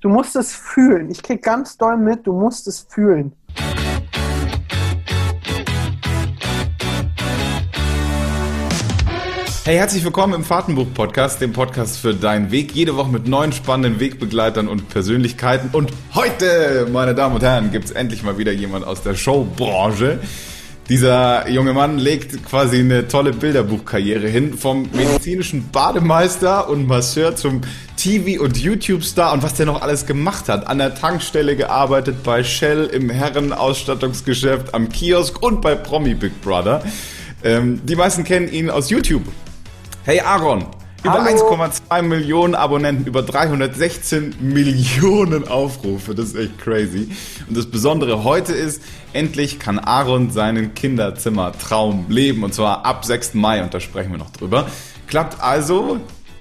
Du musst es fühlen. Ich krieg ganz doll mit, du musst es fühlen. Hey, herzlich willkommen im Fahrtenbuch-Podcast, dem Podcast für deinen Weg. Jede Woche mit neuen spannenden Wegbegleitern und Persönlichkeiten. Und heute, meine Damen und Herren, gibt es endlich mal wieder jemand aus der Showbranche. Dieser junge Mann legt quasi eine tolle Bilderbuchkarriere hin, vom medizinischen Bademeister und Masseur zum TV- und YouTube-Star und was der noch alles gemacht hat. An der Tankstelle gearbeitet, bei Shell, im Herrenausstattungsgeschäft, am Kiosk und bei Promi Big Brother. Ähm, die meisten kennen ihn aus YouTube. Hey Aaron, über 1,2 Millionen Abonnenten, über 316 Millionen Aufrufe. Das ist echt crazy. Und das Besondere heute ist, endlich kann Aaron seinen Kinderzimmertraum leben. Und zwar ab 6. Mai. Und da sprechen wir noch drüber. Klappt also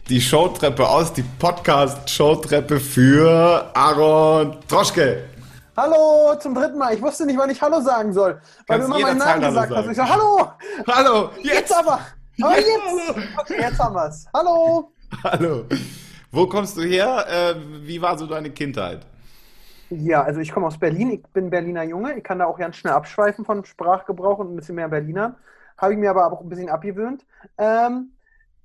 die Showtreppe aus, die Podcast-Showtreppe für Aaron Troschke. Hallo zum dritten Mal. Ich wusste nicht, wann ich Hallo sagen soll, weil Kannst du immer meinen Namen Hallo gesagt hast. sagen. Ich sag Hallo. Hallo, Jetzt, jetzt! aber. Aber Jetzt, jetzt. hallo. Okay, jetzt haben wir's. Hallo. Hallo. Wo kommst du her? Äh, wie war so deine Kindheit? Ja, also ich komme aus Berlin. Ich bin Berliner Junge. Ich kann da auch ganz schnell abschweifen von Sprachgebrauch und ein bisschen mehr Berliner. Habe ich mir aber auch ein bisschen abgewöhnt. Ähm,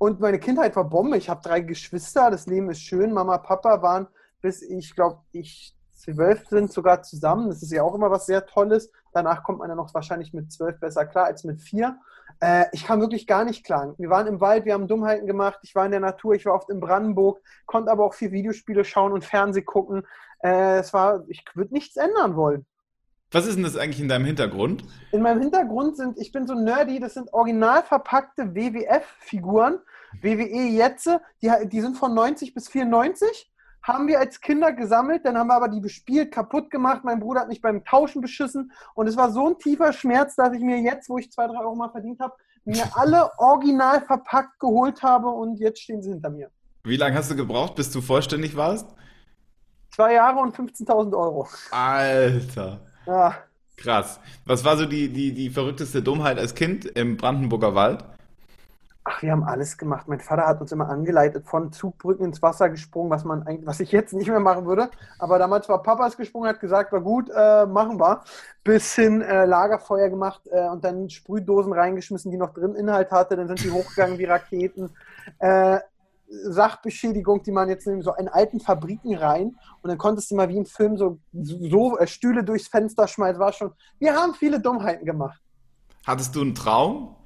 und meine Kindheit war Bombe. Ich habe drei Geschwister. Das Leben ist schön. Mama, Papa waren bis ich glaube, ich zwölf sind sogar zusammen. Das ist ja auch immer was sehr Tolles. Danach kommt man ja noch wahrscheinlich mit zwölf besser klar als mit vier. Äh, ich kam wirklich gar nicht klar. Wir waren im Wald, wir haben Dummheiten gemacht. Ich war in der Natur, ich war oft in Brandenburg, konnte aber auch viel Videospiele schauen und Fernseh gucken. Äh, es war, ich würde nichts ändern wollen. Was ist denn das eigentlich in deinem Hintergrund? In meinem Hintergrund sind, ich bin so nerdy, das sind original verpackte WWF-Figuren, WWE Jetze, die, die sind von 90 bis 94, haben wir als Kinder gesammelt, dann haben wir aber die bespielt, kaputt gemacht, mein Bruder hat mich beim Tauschen beschissen und es war so ein tiefer Schmerz, dass ich mir jetzt, wo ich zwei, drei Euro mal verdient habe, mir alle original verpackt geholt habe und jetzt stehen sie hinter mir. Wie lange hast du gebraucht, bis du vollständig warst? Zwei Jahre und 15.000 Euro. Alter, Ja. krass. Was war so die, die, die verrückteste Dummheit als Kind im Brandenburger Wald? Ach, wir haben alles gemacht. Mein Vater hat uns immer angeleitet, von Zugbrücken ins Wasser gesprungen, was man eigentlich, was ich jetzt nicht mehr machen würde. Aber damals war Papas gesprungen, hat gesagt, war gut, äh, machen wir. Bis hin äh, Lagerfeuer gemacht äh, und dann Sprühdosen reingeschmissen, die noch drin Inhalt hatte. Dann sind die hochgegangen wie Raketen. Äh, Sachbeschädigung, die man jetzt in so in alten Fabriken rein und dann konntest du mal wie im Film so, so äh, Stühle durchs Fenster schmeißen. War schon. Wir haben viele Dummheiten gemacht. Hattest du einen Traum?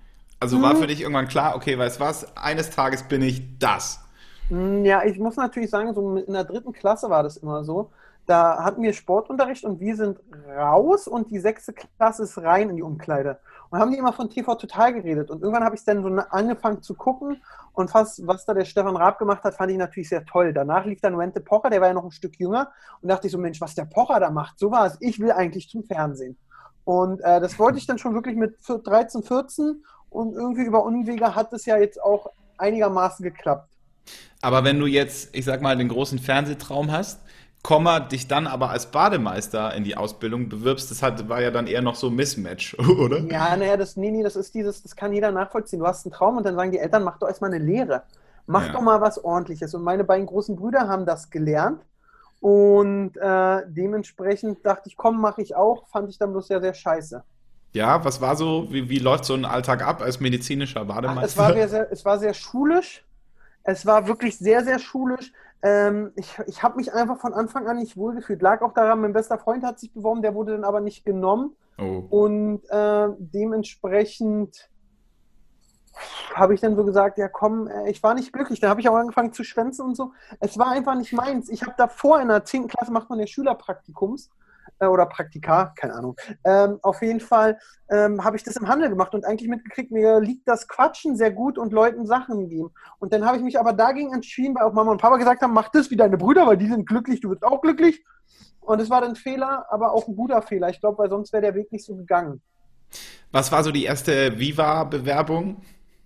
Also war für dich irgendwann klar, okay, weißt was, eines Tages bin ich das. Mm, Ja, ich muss natürlich sagen, so in der dritten Klasse war das immer so. Da hatten wir Sportunterricht und wir sind raus und die sechste Klasse ist rein in die Umkleide. Und haben die immer von TV Total geredet. Und irgendwann habe ich es dann so angefangen zu gucken und fast, was da der Stefan Raab gemacht hat, fand ich natürlich sehr toll. Danach lief dann Wente Pocher, der war ja noch ein Stück jünger und dachte ich so, Mensch, was der Pocher da macht, so war es. Ich will eigentlich zum Fernsehen. Und äh, das wollte ich dann schon wirklich mit 13, 14 und irgendwie über Unwege hat es ja jetzt auch einigermaßen geklappt. Aber wenn du jetzt, ich sag mal, den großen Fernsehtraum hast, Komma, dich dann aber als Bademeister in die Ausbildung bewirbst, das hat, war ja dann eher noch so ein Mismatch, oder? Ja, naja, das, nee, nee, das ist dieses, das kann jeder nachvollziehen. Du hast einen Traum und dann sagen die Eltern, mach doch erstmal eine Lehre. Mach Ja. doch mal was ordentliches. Und meine beiden großen Brüder haben das gelernt. Und äh, dementsprechend dachte ich, komm, mache ich auch. Fand ich dann bloß sehr, sehr scheiße. Ja, was war so, wie, wie läuft so ein Alltag ab als medizinischer Bademeister? es, war sehr, sehr, es war sehr schulisch. Es war wirklich sehr, sehr schulisch. Ähm, ich ich habe mich einfach von Anfang an nicht wohlgefühlt. Lag auch daran, mein bester Freund hat sich beworben, der wurde dann aber nicht genommen. Oh. Und äh, dementsprechend habe ich dann so gesagt, ja komm, äh, ich war nicht glücklich. Dann habe ich auch angefangen zu schwänzen und so. Es war einfach nicht meins. Ich habe davor in der 10. Klasse macht man ja Schülerpraktikums äh, oder Praktika, keine Ahnung. Ähm, auf jeden Fall ähm, habe ich das im Handel gemacht und eigentlich mitgekriegt, mir liegt das Quatschen sehr gut und Leuten Sachen geben. Und dann habe ich mich aber dagegen entschieden, weil auch Mama und Papa gesagt haben, mach das wie deine Brüder, weil die sind glücklich, du wirst auch glücklich. Und es war dann ein Fehler, aber auch ein guter Fehler. Ich glaube, weil sonst wäre der Weg nicht so gegangen. Was war so die erste Viva-Bewerbung?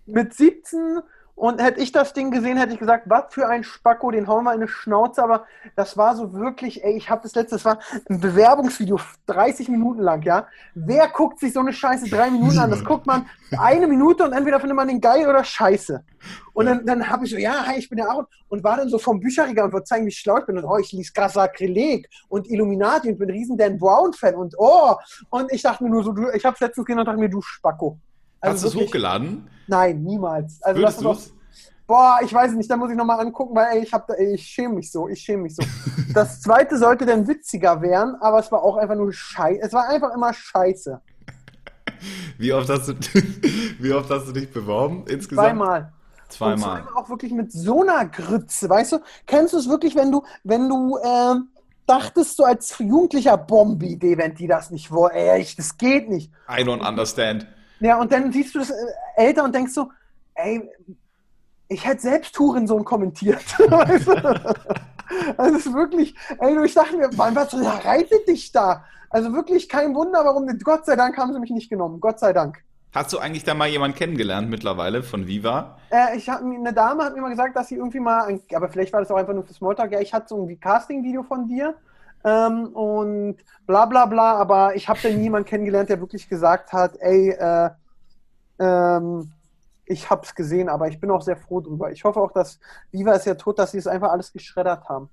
mit 17 Und hätte ich das Ding gesehen, hätte ich gesagt, was für ein Spacko, den hauen wir in eine Schnauze. Aber das war so wirklich, ey, ich habe das letzte, das war ein Bewerbungsvideo, 30 Minuten lang, ja. Wer guckt sich so eine Scheiße drei Minuten an? Das guckt man eine Minute und entweder findet man den geil oder scheiße. Und dann, dann habe ich so, ja, hi, ich bin der Aaron. Und war dann so vom Bücherregal und wollte zeigen, wie schlau ich bin. Und oh, ich lese gerade Sakrileg und Illuminati und bin riesen Dan Brown-Fan. Und oh, und ich dachte mir nur so, du, ich habe letztens gesehen und dachte mir, du Spacko. Also Hast du es hochgeladen? Nein, niemals. Also Würdest ist auch, Boah, ich weiß nicht, da muss ich nochmal angucken, weil ey, ich, hab, ey, ich schäme mich so, ich schäme mich so. das zweite sollte dann witziger werden, aber es war auch einfach nur scheiße. Es war einfach immer scheiße. Wie oft hast du, wie oft hast du dich beworben insgesamt? Zweimal. Zweimal. Und auch wirklich mit so einer Grütze, weißt du? Kennst du es wirklich, wenn du, wenn du, äh, dachtest du als Jugendlicher Bombi-Idee, wenn die das nicht wollen, ey, das geht nicht. I don't understand. Ja, und dann siehst du das äh, älter und denkst so, ey, ich hätte selbst Hurensohn kommentiert. weißt du? Also es ist wirklich, ey, ich dachte mir, was reitet dich da? Also wirklich kein Wunder, warum, Gott sei Dank haben sie mich nicht genommen. Gott sei Dank. Hast du eigentlich da mal jemanden kennengelernt mittlerweile von Viva? Äh, ich hab, eine Dame hat mir mal gesagt, dass sie irgendwie mal, aber vielleicht war das auch einfach nur für Smalltalk, ja, ich hatte so ein Casting-Video von dir ähm, und bla bla bla, aber ich habe da niemanden kennengelernt, der wirklich gesagt hat, ey, äh, ähm, ich habe es gesehen, aber ich bin auch sehr froh drüber. Ich hoffe auch, dass Viva ist ja tot, dass sie es einfach alles geschreddert haben.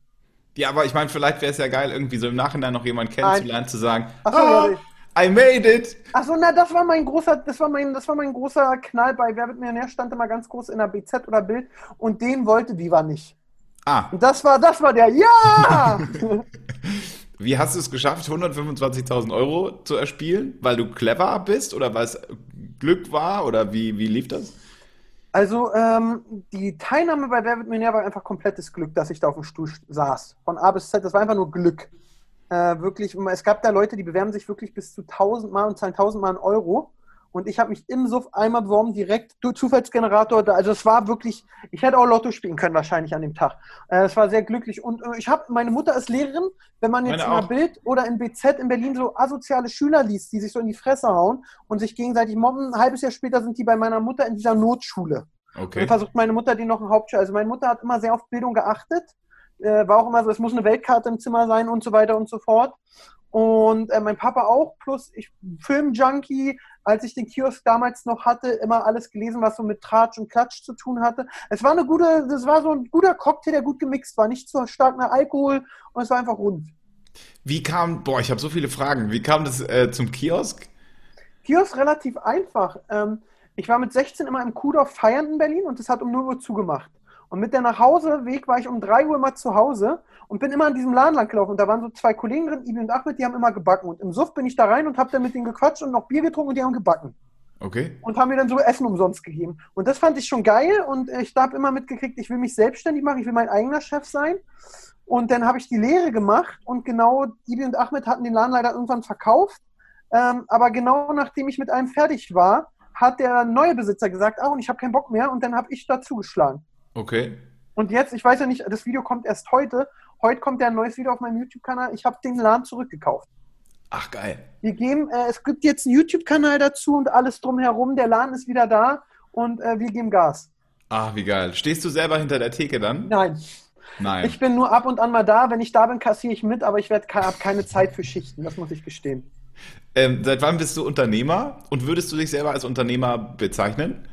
Ja, aber ich meine, vielleicht wäre es ja geil, irgendwie so im Nachhinein noch jemanden kennenzulernen, zu sagen, Ach so, ah, ja, I made it. Achso, na, das war mein großer, das war mein, das war mein großer Knall bei Wer wird Millionär, stand immer ganz groß in der BZ oder Bild und den wollte Viva nicht. Ah. Und das war, das war der, ja! Wie hast du es geschafft, 125.000 Euro zu erspielen? Weil du clever bist oder weil es Glück war oder wie, wie lief das? Also ähm, die Teilnahme bei Wer wird Millionär war einfach komplettes Glück, dass ich da auf dem Stuhl saß. Von A bis Z, das war einfach nur Glück. Äh, wirklich, es gab da Leute, die bewerben sich wirklich bis zu 1000 Mal und zahlen 1000 Mal einen Euro. Und ich habe mich im Suff einmal beworben, direkt Zufallsgenerator. Da, also es war wirklich, ich hätte auch Lotto spielen können wahrscheinlich an dem Tag. Äh, es war sehr glücklich. Und äh, ich habe, meine Mutter ist Lehrerin. Wenn man jetzt in der Bild oder in BZ in Berlin so asoziale Schüler liest, die sich so in die Fresse hauen und sich gegenseitig mobben, ein halbes Jahr später sind die bei meiner Mutter in dieser Notschule. Okay. Und versucht meine Mutter die noch ein Hauptschule. Also meine Mutter hat immer sehr auf Bildung geachtet. Äh, war auch immer so, es muss eine Weltkarte im Zimmer sein und so weiter und so fort. Und äh, mein Papa auch, plus ich Film-Junkie, als ich den Kiosk damals noch hatte, immer alles gelesen, was so mit Tratsch und Klatsch zu tun hatte. Es war eine gute, das war so ein guter Cocktail, der gut gemixt war. Nicht zu stark nach Alkohol und es war einfach rund. Wie kam, boah, ich habe so viele Fragen. Wie kam das äh, zum Kiosk? Kiosk relativ einfach. Ähm, ich war mit 16 immer im Kuhdorf feiern in Berlin und es hat um 0 Uhr zugemacht. Und mit der Nachhauseweg war ich um 3 Uhr immer zu Hause und bin immer an diesem Laden lang gelaufen. Und da waren so zwei Kollegen drin, Ibi und Ahmed, die haben immer gebacken. Und im Suff bin ich da rein und habe dann mit denen gequatscht und noch Bier getrunken und die haben gebacken. Okay. Und haben mir dann so Essen umsonst gegeben. Und das fand ich schon geil und ich habe immer mitgekriegt, ich will mich selbstständig machen, ich will mein eigener Chef sein. Und dann habe ich die Lehre gemacht und genau Ibi und Ahmed hatten den Laden leider irgendwann verkauft. Ähm, aber genau nachdem ich mit einem fertig war, hat der neue Besitzer gesagt, ah, und ich habe keinen Bock mehr und dann habe ich dazu geschlagen. Okay. Und jetzt, ich weiß ja nicht, das Video kommt erst heute. Heute kommt ja ein neues Video auf meinem YouTube-Kanal. Ich habe den Laden zurückgekauft. Ach, geil. Wir geben, äh, es gibt jetzt einen YouTube-Kanal dazu und alles drumherum. Der Laden ist wieder da und äh, wir geben Gas. Ach, wie geil. Stehst du selber hinter der Theke dann? Nein. Nein. Ich bin nur ab und an mal da. Wenn ich da bin, kassiere ich mit, aber ich habe keine Zeit für Schichten. Das muss ich gestehen. Ähm, seit wann bist du Unternehmer und würdest du dich selber als Unternehmer bezeichnen?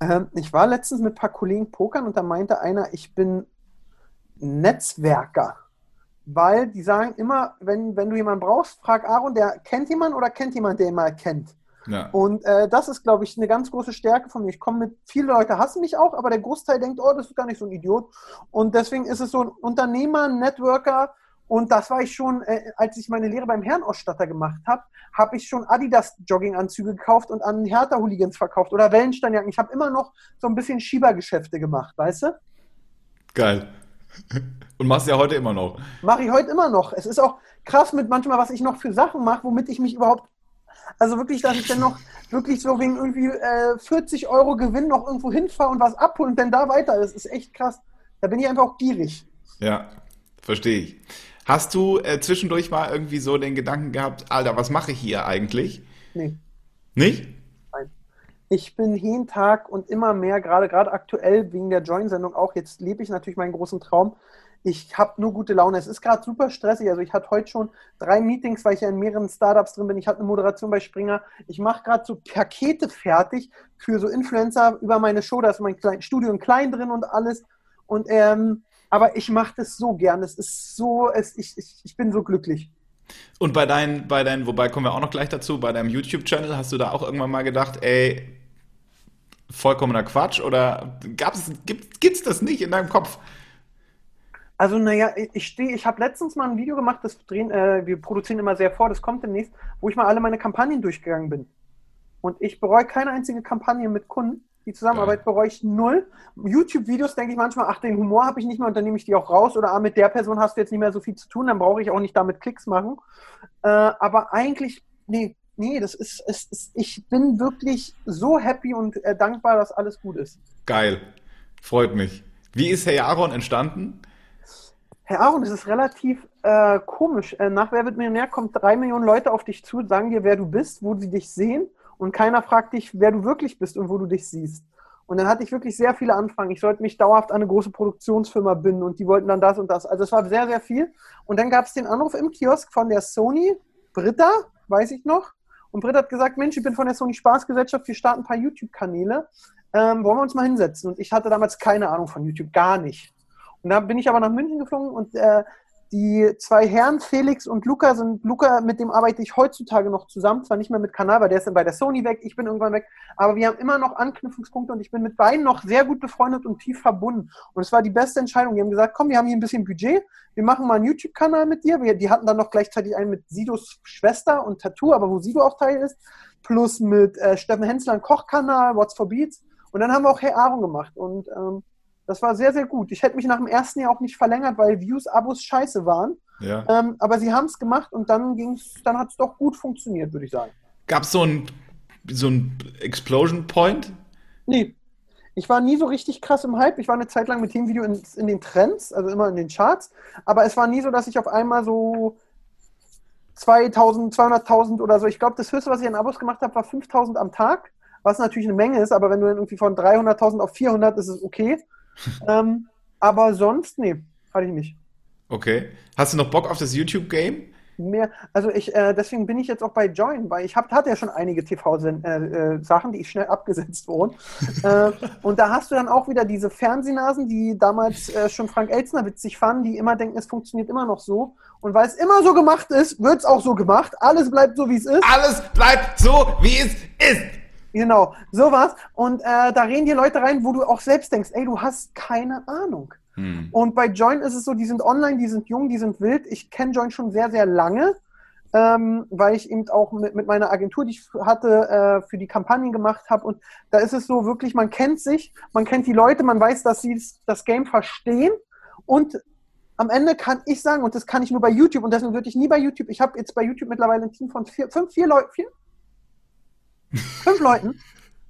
Ähm, ich war letztens mit ein paar Kollegen pokern und da meinte einer, ich bin Netzwerker. Weil die sagen immer, wenn, wenn du jemanden brauchst, frag Aaron, der kennt jemanden oder kennt jemand, der ihn mal kennt. Ja. Und äh, das ist, glaube ich, eine ganz große Stärke von mir. Ich komme mit, viele Leute hassen mich auch, aber der Großteil denkt, oh, das ist gar nicht so ein Idiot. Und deswegen ist es so ein Unternehmer, Networker, und das war ich schon, äh, als ich meine Lehre beim Herrenausstatter gemacht habe, habe ich schon Adidas Jogginganzüge gekauft und an Hertha Hooligans verkauft oder Wellensteinjacken. Ich habe immer noch so ein bisschen Schiebergeschäfte gemacht, weißt du? Geil. Und machst ja heute immer noch. Mache ich heute immer noch. Es ist auch krass mit manchmal, was ich noch für Sachen mache, womit ich mich überhaupt, also wirklich, dass ich dann noch wirklich so wegen irgendwie äh, 40 Euro Gewinn noch irgendwo hinfahre und was abholen und dann da weiter. Das ist echt krass. Da bin ich einfach auch gierig. Ja, verstehe ich. Hast du äh, zwischendurch mal irgendwie so den Gedanken gehabt, Alter, was mache ich hier eigentlich? Nee. Nicht? Nein. Ich bin jeden Tag und immer mehr, gerade gerade aktuell wegen der Join-Sendung auch, jetzt lebe ich natürlich meinen großen Traum. Ich habe nur gute Laune. Es ist gerade super stressig. Also ich hatte heute schon drei Meetings, weil ich ja in mehreren Startups drin bin. Ich hatte eine Moderation bei Springer. Ich mache gerade so Pakete fertig für so Influencer über meine Show. Da ist mein Studio in klein drin und alles. Und ähm, aber ich mache das so gern. Es ist so, es, ich, ich, ich bin so glücklich. Und bei deinen, bei deinen, wobei kommen wir auch noch gleich dazu, bei deinem YouTube-Channel hast du da auch irgendwann mal gedacht, ey, vollkommener Quatsch oder gab's, gibt, gibt's das nicht in deinem Kopf? Also, naja, ich stehe, ich habe letztens mal ein Video gemacht, das drehen, äh, wir produzieren immer sehr vor, das kommt demnächst, wo ich mal alle meine Kampagnen durchgegangen bin. Und ich bereue keine einzige Kampagne mit Kunden. Die Zusammenarbeit bereue ich null. YouTube-Videos denke ich manchmal, ach, den Humor habe ich nicht mehr und dann nehme ich die auch raus. Oder ah, mit der Person hast du jetzt nicht mehr so viel zu tun, dann brauche ich auch nicht damit Klicks machen. Äh, aber eigentlich, nee, nee, das ist, es ist, ich bin wirklich so happy und äh, dankbar, dass alles gut ist. Geil. Freut mich. Wie ist Herr Aaron entstanden? Herr Aaron, das ist relativ äh, komisch. Äh, nach Wer wird Millionär kommt drei Millionen Leute auf dich zu, sagen dir, wer du bist, wo sie dich sehen und keiner fragt dich, wer du wirklich bist und wo du dich siehst. Und dann hatte ich wirklich sehr viele Anfragen. Ich sollte mich dauerhaft an eine große Produktionsfirma binden und die wollten dann das und das. Also es war sehr, sehr viel. Und dann gab es den Anruf im Kiosk von der Sony, Britta, weiß ich noch, und Britt hat gesagt, Mensch, ich bin von der Sony Spaßgesellschaft, wir starten ein paar YouTube-Kanäle. Ähm, wollen wir uns mal hinsetzen? Und ich hatte damals keine Ahnung von YouTube, gar nicht. Und da bin ich aber nach München geflogen und äh, die zwei Herren, Felix und Luca, sind Luca, mit dem arbeite ich heutzutage noch zusammen, zwar nicht mehr mit Kanal, weil der ist dann bei der Sony weg, ich bin irgendwann weg, aber wir haben immer noch Anknüpfungspunkte und ich bin mit beiden noch sehr gut befreundet und tief verbunden. Und es war die beste Entscheidung. Die haben gesagt, komm, wir haben hier ein bisschen Budget, wir machen mal einen YouTube-Kanal mit dir. Wir, die hatten dann noch gleichzeitig einen mit Sidos Schwester und Tattoo, aber wo Sido auch Teil ist, plus mit äh, Steffen Hensler Kochkanal, What's for Beats. Und dann haben wir auch Hey Aaron gemacht und ähm, das war sehr, sehr gut. Ich hätte mich nach dem ersten Jahr auch nicht verlängert, weil Views, Abos scheiße waren. Ja. Ähm, aber sie haben es gemacht und dann ging's, dann hat es doch gut funktioniert, würde ich sagen. Gab es so ein so ein Explosion Point? Nee. Ich war nie so richtig krass im Hype. Ich war eine Zeit lang mit dem Video in, in den Trends, also immer in den Charts. Aber es war nie so, dass ich auf einmal so 2000, 200.000 oder so. Ich glaube, das höchste, was ich an Abos gemacht habe, war 5.000 am Tag, was natürlich eine Menge ist. Aber wenn du dann irgendwie von 300.000 auf 400, ist es okay. Ähm, aber sonst, nee, hatte ich nicht. Okay. Hast du noch Bock auf das YouTube-Game? Mehr, also ich, äh, deswegen bin ich jetzt auch bei Join, weil ich hab, hatte ja schon einige TV-Sachen, äh, äh, die schnell abgesetzt wurden. äh, und da hast du dann auch wieder diese Fernsehnasen, die damals äh, schon Frank Elzner witzig fanden, die immer denken, es funktioniert immer noch so. Und weil es immer so gemacht ist, wird es auch so gemacht. Alles bleibt so, wie es ist. Alles bleibt so, wie es ist. Genau, sowas. Und äh, da reden die Leute rein, wo du auch selbst denkst, ey, du hast keine Ahnung. Hm. Und bei Join ist es so, die sind online, die sind jung, die sind wild. Ich kenne Join schon sehr, sehr lange, ähm, weil ich eben auch mit, mit meiner Agentur, die ich hatte, äh, für die Kampagnen gemacht habe. Und da ist es so wirklich, man kennt sich, man kennt die Leute, man weiß, dass sie das Game verstehen. Und am Ende kann ich sagen, und das kann ich nur bei YouTube, und deswegen würde ich nie bei YouTube, ich habe jetzt bei YouTube mittlerweile ein Team von vier, fünf, vier Leuten, vier, fünf Leuten,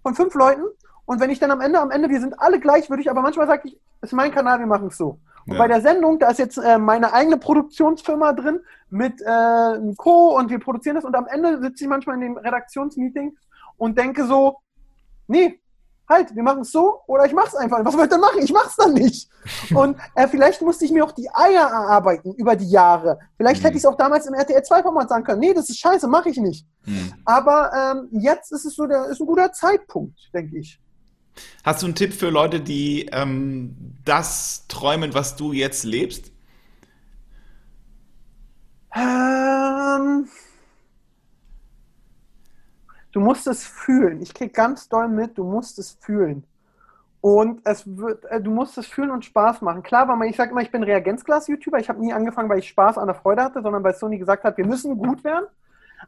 von fünf Leuten. Und wenn ich dann am Ende, am Ende, wir sind alle gleich, würde ich aber manchmal sage ich, ist mein Kanal, wir machen es so. Und ja. bei der Sendung, da ist jetzt äh, meine eigene Produktionsfirma drin mit äh, einem Co. und wir produzieren das. Und am Ende sitze ich manchmal in dem Redaktionsmeeting und denke so, nee, halt, wir machen es so oder ich mache es einfach. Was soll ich dann machen? Ich mache es dann nicht. Und äh, vielleicht musste ich mir auch die Eier erarbeiten über die Jahre. Vielleicht mhm. hätte ich es auch damals im RTL 2-Format sagen können. Nee, das ist scheiße, mache ich nicht. Mhm. Aber ähm, jetzt ist es so, der ist ein guter Zeitpunkt, denke ich. Hast du einen Tipp für Leute, die ähm, das träumen, was du jetzt lebst? Ähm, du musst es fühlen. Ich krieg ganz doll mit, du musst es fühlen. Und es wird, äh, du musst es fühlen und Spaß machen. Klar, weil man, ich sage immer, ich bin Reagenzglas-YouTuber. Ich habe nie angefangen, weil ich Spaß an der Freude hatte, sondern weil Sony gesagt hat, wir müssen gut werden.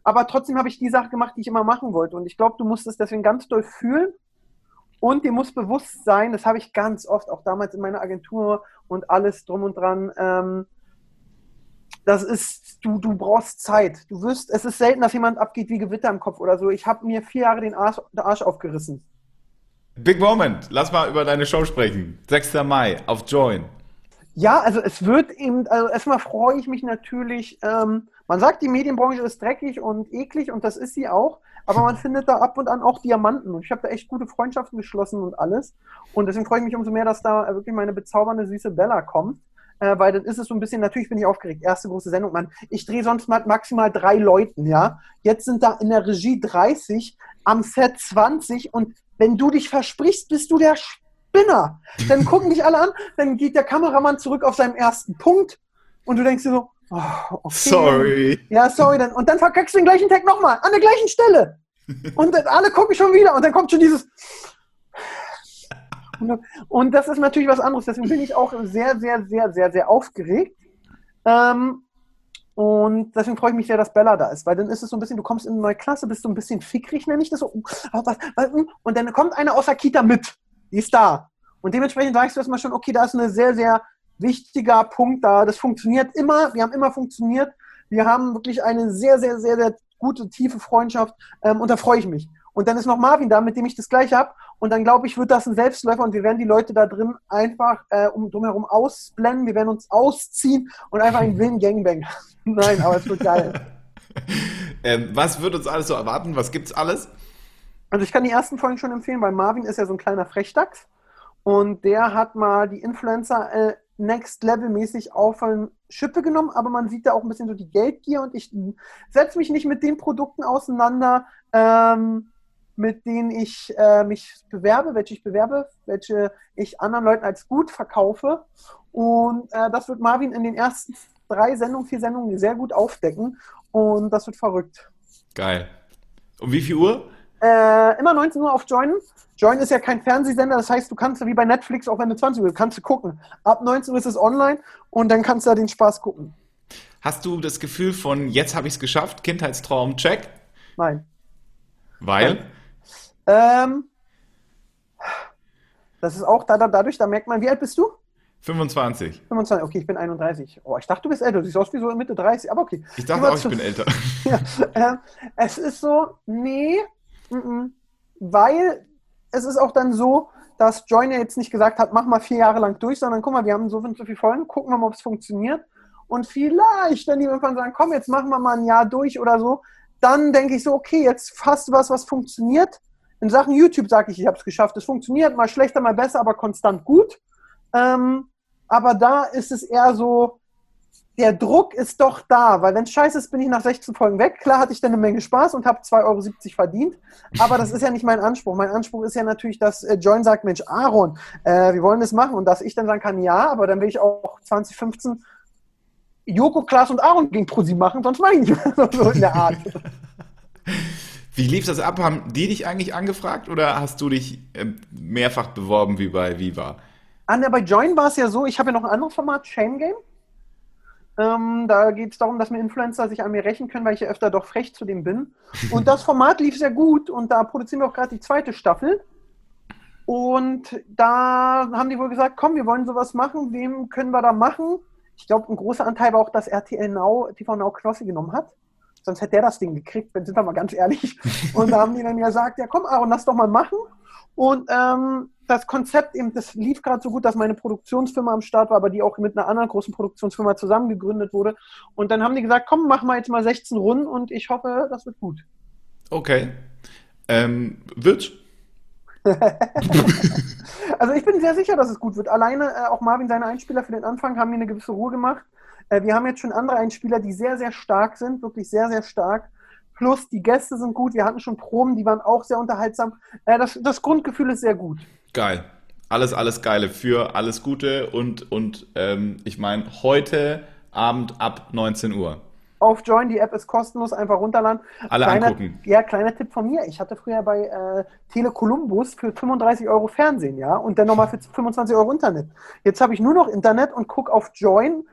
Aber trotzdem habe ich die Sache gemacht, die ich immer machen wollte. Und ich glaube, du musst es deswegen ganz doll fühlen und dir muss bewusst sein, das habe ich ganz oft, auch damals in meiner Agentur und alles drum und dran, ähm, das ist, du, du brauchst Zeit. Du wirst, es ist selten, dass jemand abgeht wie Gewitter im Kopf oder so. Ich habe mir vier Jahre den Arsch, den Arsch aufgerissen. Big Moment, lass mal über deine Show sprechen. 6. Mai auf Join. Ja, also es wird eben, also erstmal freue ich mich natürlich. Ähm, man sagt, die Medienbranche ist dreckig und eklig und das ist sie auch. aber man findet da ab und an auch Diamanten. Und ich habe da echt gute Freundschaften geschlossen und alles. Und deswegen freue ich mich umso mehr, dass da wirklich meine bezaubernde, süße Bella kommt. Äh, weil dann ist es so ein bisschen, natürlich bin ich aufgeregt, erste große Sendung, Mann. Ich drehe sonst mal maximal drei Leuten, ja. Jetzt sind da in der Regie 30, am Set 20 und wenn du dich versprichst, bist du der Spinner. Dann gucken dich alle an, dann geht der Kameramann zurück auf seinen ersten Punkt und du denkst dir so, oh, okay. Sorry. Ja, sorry. Dann, und dann verkackst du den gleichen Tag nochmal, an der gleichen Stelle. Und alle gucken schon wieder und dann kommt schon dieses. Und das ist natürlich was anderes. Deswegen bin ich auch sehr, sehr, sehr, sehr, sehr aufgeregt. Ähm, und deswegen freue ich mich sehr, dass Bella da ist, weil dann ist es so ein bisschen, du kommst in eine neue Klasse, bist so ein bisschen fickrig, nenne ich das so. Und dann kommt einer aus der Kita mit. Die ist da. Und dementsprechend sagst du erstmal schon, okay, da ist ein sehr, sehr wichtiger Punkt da. Das funktioniert immer. Wir haben immer funktioniert. Wir haben wirklich eine sehr, sehr, sehr, sehr gute, tiefe Freundschaft. Ähm, und da freue ich mich. Und dann ist noch Marvin da, mit dem ich das gleiche habe. Und dann glaube ich, wird das ein Selbstläufer und wir werden die Leute da drin einfach äh, um drumherum ausblenden. Wir werden uns ausziehen und einfach einen wilden Gangbang. Nein, aber es wird geil. ähm, was wird uns alles so erwarten? Was gibt's alles? Also ich kann die ersten Folgen schon empfehlen, weil Marvin ist ja so ein kleiner Frechdachs und der hat mal die Influencer äh, Next Level mäßig auf eine Schippe genommen, aber man sieht da auch ein bisschen so die Geldgier und ich setze mich nicht mit den Produkten auseinander, ähm, mit denen ich äh, mich bewerbe, welche ich bewerbe, welche ich anderen Leuten als gut verkaufe. Und äh, das wird Marvin in den ersten drei Sendungen, vier Sendungen sehr gut aufdecken. Und das wird verrückt. Geil. Um wie viel Uhr? Äh, immer 19 Uhr auf Join. Join ist ja kein Fernsehsender, das heißt, du kannst wie bei Netflix, auch wenn du 20 Uhr kannst du gucken. Ab 19 Uhr ist es online und dann kannst du da den Spaß gucken. Hast du das Gefühl von, jetzt habe ich es geschafft, Kindheitstraum, check? Nein. Weil? Nein. Ähm, das ist auch da, da, dadurch, da merkt man, wie alt bist du? 25. 25, okay, ich bin 31. Oh, ich dachte, du bist älter. Du siehst aus wie so Mitte 30, aber okay. Ich dachte auch, ich bin älter. ja, äh, es ist so, nee, m -m, weil es ist auch dann so, dass Join ja jetzt nicht gesagt hat, mach mal vier Jahre lang durch, sondern guck mal, wir haben so und so viele Folgen, gucken wir mal, ob es funktioniert. Und vielleicht, wenn die irgendwann sagen, komm, jetzt machen wir mal ein Jahr durch oder so, dann denke ich so, okay, jetzt hast du was, was funktioniert in Sachen YouTube sage ich, ich habe es geschafft. Es funktioniert mal schlechter, mal besser, aber konstant gut. Ähm, aber da ist es eher so, der Druck ist doch da, weil wenn es scheiße ist, bin ich nach 16 Folgen weg. Klar hatte ich dann eine Menge Spaß und habe 2,70 Euro verdient, aber das ist ja nicht mein Anspruch. Mein Anspruch ist ja natürlich, dass äh, Join sagt, Mensch, Aaron, äh, wir wollen das machen und dass ich dann sagen kann, ja, aber dann will ich auch 2015 Joko, Klaas und Aaron gegen Prosi machen, sonst mache ich nicht mehr so in der Art. Wie lief das ab? Haben die dich eigentlich angefragt oder hast du dich ähm, mehrfach beworben wie bei Viva? An der, bei Join war es ja so, ich habe ja noch ein anderes Format, Shame Game. Ähm, da geht es darum, dass mir Influencer sich an mir rächen können, weil ich ja öfter doch frech zu dem bin. Und das Format lief sehr gut und da produzieren wir auch gerade die zweite Staffel. Und da haben die wohl gesagt, komm, wir wollen sowas machen, wem können wir da machen? Ich glaube, ein großer Anteil war auch, dass RTL Now, TV Now Knossi genommen hat. Sonst hätte der das Ding gekriegt, sind wir mal ganz ehrlich. Und da haben die dann gesagt, ja komm Aaron, lass doch mal machen. Und ähm, das Konzept eben, das lief gerade so gut, dass meine Produktionsfirma am Start war, aber die auch mit einer anderen großen Produktionsfirma zusammen gegründet wurde. Und dann haben die gesagt, komm, machen wir jetzt mal 16 Runden und ich hoffe, das wird gut. Okay. Ähm, wird? also ich bin sehr sicher, dass es gut wird. Alleine äh, auch Marvin, seine Einspieler für den Anfang, haben mir eine gewisse Ruhe gemacht. Äh, wir haben jetzt schon andere Einspieler, die sehr, sehr stark sind, wirklich sehr, sehr stark. Plus die Gäste sind gut. Wir hatten schon Proben, die waren auch sehr unterhaltsam. Äh, das, das Grundgefühl ist sehr gut. Geil. Alles, alles Geile für alles Gute und, und ähm, ich meine, heute Abend ab 19 Uhr auf Join. Die App ist kostenlos, einfach runterladen. Alle kleiner, angucken. Ja, kleiner Tipp von mir. Ich hatte früher bei äh, Tele Columbus für 35 Euro Fernsehen, ja, und dann nochmal für 25 Euro Internet. Jetzt habe ich nur noch Internet und gucke auf Join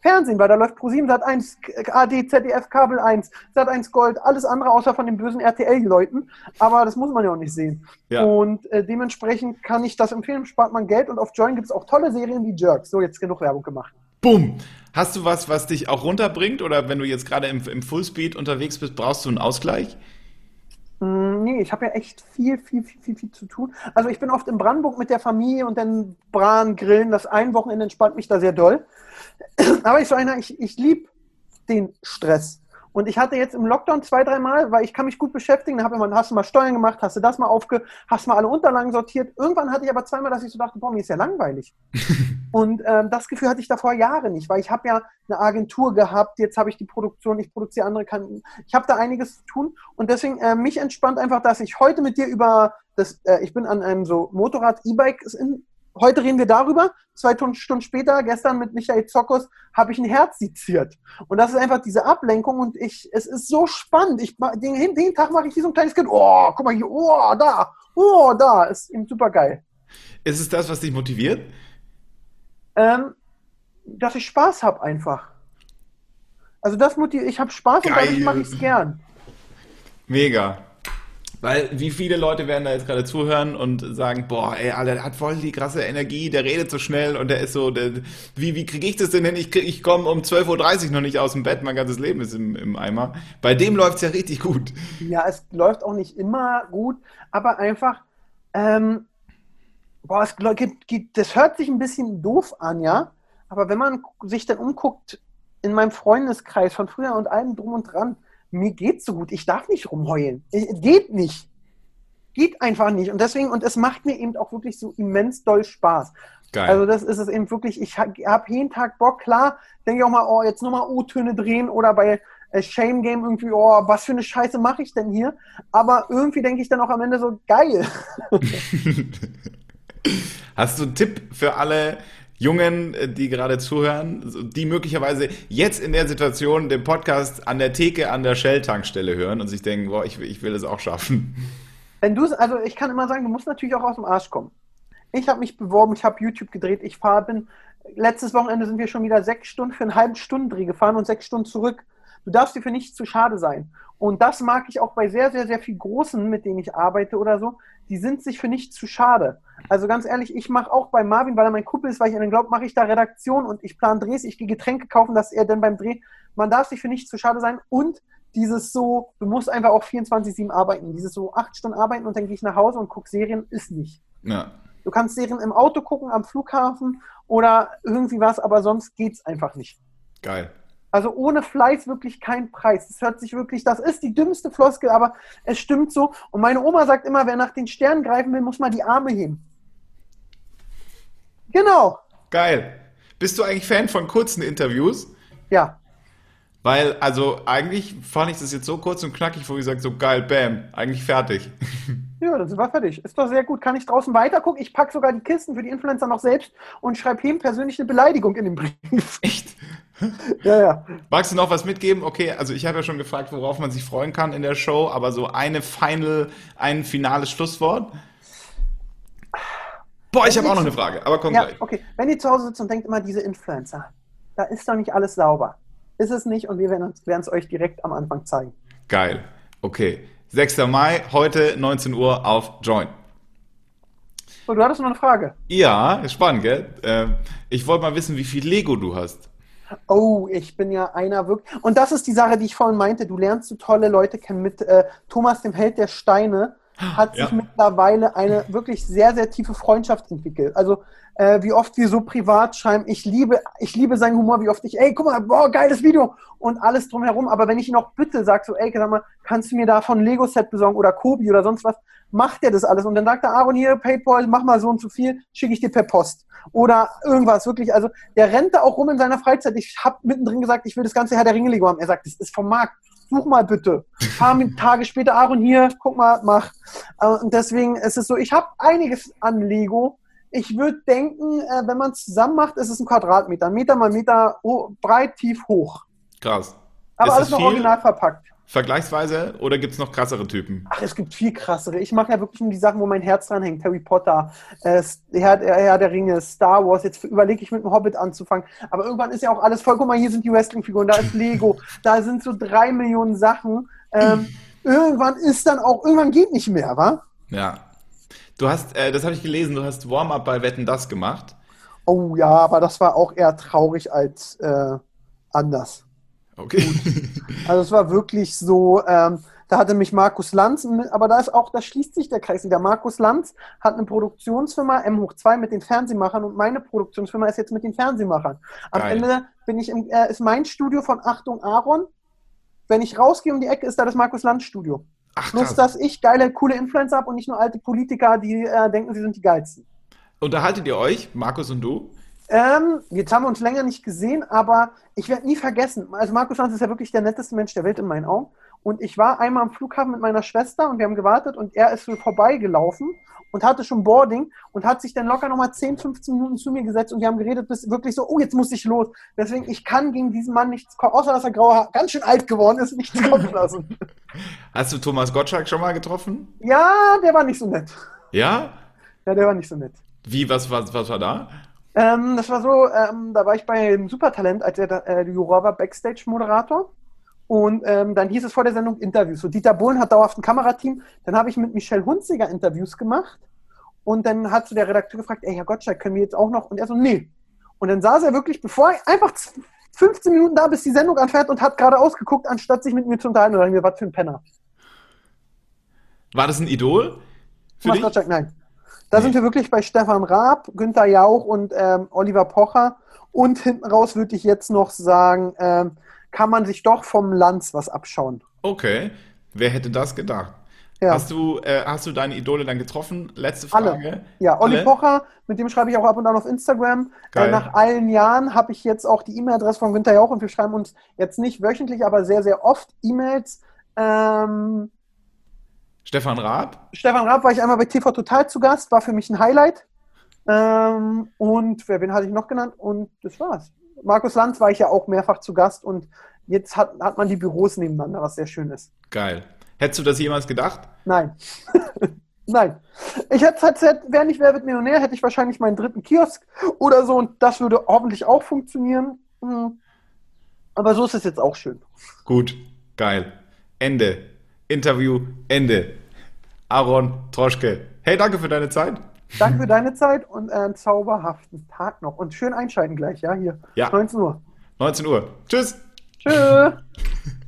Fernsehen, weil da läuft Pro7, Sat 1, AD, ZDF, Kabel 1, Sat 1 Gold, alles andere außer von den bösen RTL-Leuten. Aber das muss man ja auch nicht sehen. Ja. Und äh, dementsprechend kann ich das empfehlen, spart man Geld und auf Join gibt es auch tolle Serien wie Jerks. So, jetzt genug Werbung gemacht. Bumm! Hast du was, was dich auch runterbringt oder wenn du jetzt gerade im, im Fullspeed unterwegs bist, brauchst du einen Ausgleich? Mm, nee, ich habe ja echt viel, viel, viel, viel, viel zu tun. Also ich bin oft in Brandenburg mit der Familie und dann Bran, Grillen. Das ein Wochenende entspannt mich da sehr doll. Aber ich so einer, ich, ich liebe den Stress. Und ich hatte jetzt im Lockdown zwei, dreimal, weil ich kann mich gut beschäftigen, da habe immer, hast du mal Steuern gemacht, hast du das mal aufge, hast mal alle Unterlagen sortiert. Irgendwann hatte ich aber zweimal, dass ich so dachte, boah, mir ist ja langweilig. und ähm, das Gefühl hatte ich davor Jahre nicht, weil ich habe ja eine Agentur gehabt, jetzt habe ich die Produktion, ich produziere andere Kanten. Ich habe da einiges zu tun und deswegen äh, mich entspannt einfach, dass ich heute mit dir über das, äh, ich bin an einem so Motorrad, E-Bike heute reden wir darüber. Zwei Stunden später, gestern mit Michael Zokos, habe ich ein Herz seziert. Und das ist einfach diese Ablenkung und ich, es ist so spannend. Ich, den, den Tag mache ich wie so ein kleines Kind. Oh, guck mal hier, oh, da, oh, da. Ist eben super geil. Ist es das, was dich motiviert? Ähm, dass ich Spaß habe einfach. Also das motiviert, ich habe Spaß geil. und dadurch mache ich es gern. Mega. Weil wie viele Leute werden da jetzt gerade zuhören und sagen, boah, ey, Alter, der hat voll die krasse Energie, der redet so schnell und der ist so, der, wie, wie kriege ich das denn hin? Ich, ich komme um 12.30 Uhr noch nicht aus dem Bett, mein ganzes Leben ist im, im Eimer. Bei dem läuft es ja richtig gut. Ja, es läuft auch nicht immer gut, aber einfach, ähm, boah, es gibt, gibt, das hört sich ein bisschen doof an, ja, aber wenn man sich dann umguckt in meinem Freundeskreis von früher und allem drum und dran, mir geht's so gut, ich darf nicht rumheulen. Geht nicht. Geht einfach nicht. Und deswegen, und es macht mir eben auch wirklich so immens doll Spaß. Geil. Also das ist es eben wirklich, ich habe jeden Tag Bock, klar, denke ich auch mal, oh, jetzt nochmal O-Töne drehen oder bei äh, Shame Game irgendwie, oh, was für eine Scheiße mache ich denn hier? Aber irgendwie denke ich dann auch am Ende so, geil. Hast du einen Tipp für alle Jungen, äh, die gerade zuhören, die möglicherweise jetzt in der Situation den Podcast an der Theke an der Shell-Tankstelle hören und sich denken, boah, ich, ich will es auch schaffen. Wenn du also ich kann immer sagen, du musst natürlich auch aus dem Arsch kommen. Ich habe mich beworben, ich habe YouTube gedreht, ich fahre, bin, letztes Wochenende sind wir schon wieder sechs Stunden für einen halben Stundendreh gefahren und sechs Stunden zurück. Du darfst dir für nichts zu schade sein. Und das mag ich auch bei sehr, sehr, sehr viel Großen, mit denen ich arbeite oder so. Die sind sich für nichts zu schade. Also ganz ehrlich, ich mache auch bei Marvin, weil er mein Kumpel ist, weil ich an ihn glaube, mache ich da Redaktion und ich plane Drehs, ich gehe Getränke kaufen, dass er dann beim Dreh, man darf sich für nichts zu schade sein und dieses so, du musst einfach auch 24-7 arbeiten. Dieses so acht Stunden arbeiten und dann gehe ich nach Hause und gucke Serien, ist nicht. Ja. Du kannst Serien im Auto gucken, am Flughafen oder irgendwie was, aber sonst geht's einfach nicht. Geil. Also ohne Fleiß wirklich kein Preis. Das hört sich wirklich, das ist die dümmste Floskel, aber es stimmt so. Und meine Oma sagt immer, wer nach den Sternen greifen will, muss mal die Arme heben. Genau. Geil. Bist du eigentlich Fan von kurzen Interviews? Ja. Weil, also eigentlich fand ich das jetzt so kurz und knackig, wo ich sage, so geil, bam, eigentlich fertig. Ja, dann sind wir fertig. Ist doch sehr gut. Kann ich draußen weitergucken? Ich packe sogar die Kisten für die Influencer noch selbst und schreibe ihm persönlich eine Beleidigung in den Brief. Echt? ja, ja. Magst du noch was mitgeben? Okay, also ich habe ja schon gefragt, worauf man sich freuen kann in der Show, aber so eine final, ein finales Schlusswort? Boah, ich habe auch noch eine Frage, aber komm ja, gleich. Okay, wenn ihr zu Hause sitzt und denkt immer, diese Influencer, da ist doch nicht alles sauber. Ist es nicht und wir werden es euch direkt am Anfang zeigen. Geil. Okay. 6. Mai, heute 19 Uhr auf Join. So, du hattest noch eine Frage. Ja, spannend, gell? Äh, ich wollte mal wissen, wie viel Lego du hast. Oh, ich bin ja einer wirklich. Und das ist die Sache, die ich vorhin meinte. Du lernst so tolle Leute kennen mit äh, Thomas, dem Held der Steine hat sich ja. mittlerweile eine wirklich sehr, sehr tiefe Freundschaft entwickelt. Also äh, wie oft wir so privat schreiben, ich liebe, ich liebe seinen Humor, wie oft ich, ey, guck mal, boah, geiles Video und alles drumherum. Aber wenn ich ihn auch bitte, sag so, ey, sag mal, kannst du mir da von Lego-Set besorgen oder Kobi oder sonst was, macht er das alles. Und dann sagt der Aaron hier, Paypal, mach mal so und so viel, schicke ich dir per Post. Oder irgendwas, wirklich. Also der rennt da auch rum in seiner Freizeit. Ich habe mittendrin gesagt, ich will das ganze Herr der Ringe Lego haben. Er sagt, das ist vom Markt such mal bitte. Ein paar Tage später, Aaron, hier, guck mal, mach. Äh, und deswegen ist es so, ich habe einiges an Lego. Ich würde denken, äh, wenn man es zusammen macht, ist es ein Quadratmeter. Meter mal Meter breit, tief, hoch. Krass. Aber ist alles noch original verpackt vergleichsweise oder gibt es noch krassere Typen? Ach, es gibt viel krassere. Ich mache ja wirklich nur die Sachen, wo mein Herz dran hängt. Harry Potter, äh, Herr, Herr der Ringe, Star Wars. Jetzt überlege ich mit dem Hobbit anzufangen. Aber irgendwann ist ja auch alles voll. Guck mal, hier sind die Wrestling-Figuren, da ist Lego, da sind so drei Millionen Sachen. Ähm, irgendwann ist dann auch, irgendwann geht nicht mehr, wa? Ja. Du hast, äh, das habe ich gelesen, du hast Warm-Up bei Wetten das gemacht. Oh ja, aber das war auch eher traurig als äh, anders. Okay. Also es war wirklich so, ähm, da hatte mich Markus Lanz, aber da ist auch, da schließt sich der Kreis. Der Markus Lanz hat eine Produktionsfirma M hoch 2 mit den Fernsehmachern und meine Produktionsfirma ist jetzt mit den Fernsehmachern. Am Geil. Ende bin ich im, äh, ist mein Studio von Achtung Aaron wenn ich rausgehe um die Ecke, ist da das Markus Land Studio. Ach, Plus, dass ich geile, coole Influencer habe und nicht nur alte Politiker, die äh, denken, sie sind die geilsten. Unterhaltet ihr euch, Markus und du? Ähm, jetzt haben wir uns länger nicht gesehen, aber ich werde nie vergessen. Also Markus Lanz ist ja wirklich der netteste Mensch der Welt in meinen Augen. Und ich war einmal am Flughafen mit meiner Schwester und wir haben gewartet und er ist so vorbeigelaufen und hatte schon Boarding und hat sich dann locker nochmal 10, 15 Minuten zu mir gesetzt und wir haben geredet, bis wirklich so, oh, jetzt muss ich los. Deswegen, ich kann gegen diesen Mann nichts kommen, außer dass er grau Haar- ganz schön alt geworden ist, nichts kommen lassen. Hast du Thomas Gottschalk schon mal getroffen? Ja, der war nicht so nett. Ja? Ja, der war nicht so nett. Wie, was, was, was war da? Ähm, das war so, ähm, da war ich bei Supertalent, als er da, äh, Juror war, Backstage-Moderator. Und ähm, dann hieß es vor der Sendung Interviews. So, Dieter Bohlen hat dauerhaft ein Kamerateam. Dann habe ich mit Michelle Hunziger Interviews gemacht. Und dann hat so der Redakteur gefragt, ey, Herr Gottschalk, können wir jetzt auch noch? Und er so, nee. Und dann saß er wirklich, bevor er einfach z- 15 Minuten da, bis die Sendung anfährt und hat gerade ausgeguckt, anstatt sich mit mir zu unterhalten. Und dann mir, was für ein Penner. War das ein Idol? Für Thomas dich? Gottschalk, nein. Da Nee. sind wir wirklich bei Stefan Raab, Günther Jauch und ähm, Oliver Pocher. Und hinten raus würde ich jetzt noch sagen, ähm, kann man sich doch vom Lanz was abschauen. Okay. Wer hätte das gedacht? Ja, Hast du, äh, hast du deine Idole dann getroffen? Letzte Alle. Frage. ja Olli Alle? Pocher, mit dem schreibe ich auch ab und an auf Instagram. Äh, nach allen Jahren habe ich jetzt auch die E-Mail-Adresse von Günther Jauch und wir schreiben uns jetzt nicht wöchentlich, aber sehr, sehr oft E-Mails. Ähm, Stefan Raab? Stefan Raab war ich einmal bei TV Total zu Gast, war für mich ein Highlight. Ähm, und wer, wen hatte ich noch genannt? Und das war's. Markus Lanz war ich ja auch mehrfach zu Gast und jetzt hat, hat man die Büros nebeneinander, was sehr schön ist. Geil. Hättest du das jemals gedacht? Nein. Nein. Ich hätte halt, wäre nicht Wer wird Millionär, hätte ich wahrscheinlich meinen dritten Kiosk oder so und das würde hoffentlich auch funktionieren. Hm. Aber so ist es jetzt auch schön. Gut. Geil. Ende. Interview. Ende. Aaron Troschke. Hey, danke für deine Zeit. Danke für deine Zeit und äh, einen zauberhaften Tag noch. Und schön einschalten gleich, ja, hier. Ja. 19 Uhr. 19 Uhr. Tschüss. Tschüss.